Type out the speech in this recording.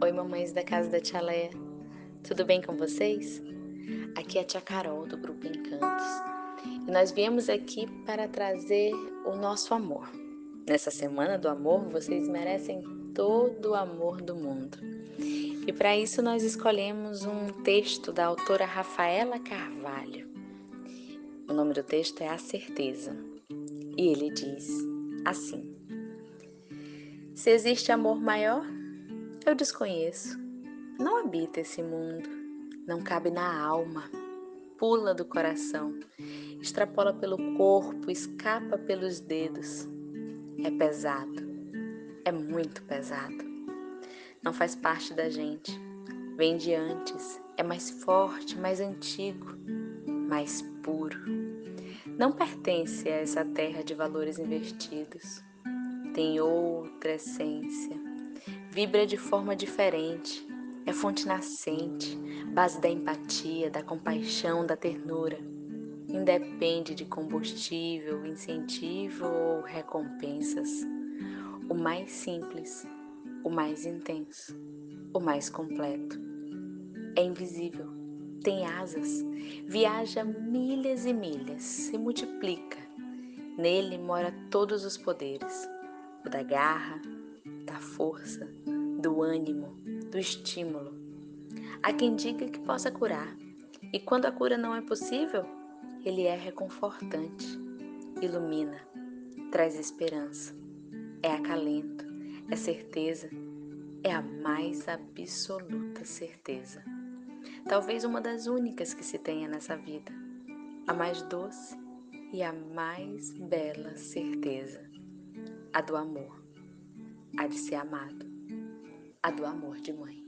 Oi, mamães da casa da Tia Leia. Tudo bem com vocês? Aqui é a Tia Carol do Grupo Encantos. E nós viemos aqui para trazer o nosso amor. Nessa semana do amor, vocês merecem todo o amor do mundo. E para isso nós escolhemos um texto da autora Rafaela Carvalho. O nome do texto é A Certeza. E ele diz assim: Se existe amor maior, eu desconheço. Não habita esse mundo, não cabe na alma, pula do coração, extrapola pelo corpo, escapa pelos dedos. É pesado, é muito pesado. Não faz parte da gente, vem de antes, é mais forte, mais antigo, mais puro. Não pertence a essa terra de valores invertidos. Tem outra essência vibra de forma diferente, é fonte nascente, base da empatia, da compaixão, da ternura. Independe de combustível, incentivo ou recompensas. O mais simples, o mais intenso, o mais completo. É invisível, tem asas, viaja milhas e milhas, se multiplica. Nele mora todos os poderes: o da garra, da força, do ânimo, do estímulo. Há quem diga que possa curar, e quando a cura não é possível, ele é reconfortante, ilumina, traz esperança, é acalento, é certeza, é a mais absoluta certeza. Talvez uma das únicas que se tenha nessa vida, a mais doce e a mais bela certeza, a do amor a de ser amado, a do amor de mãe.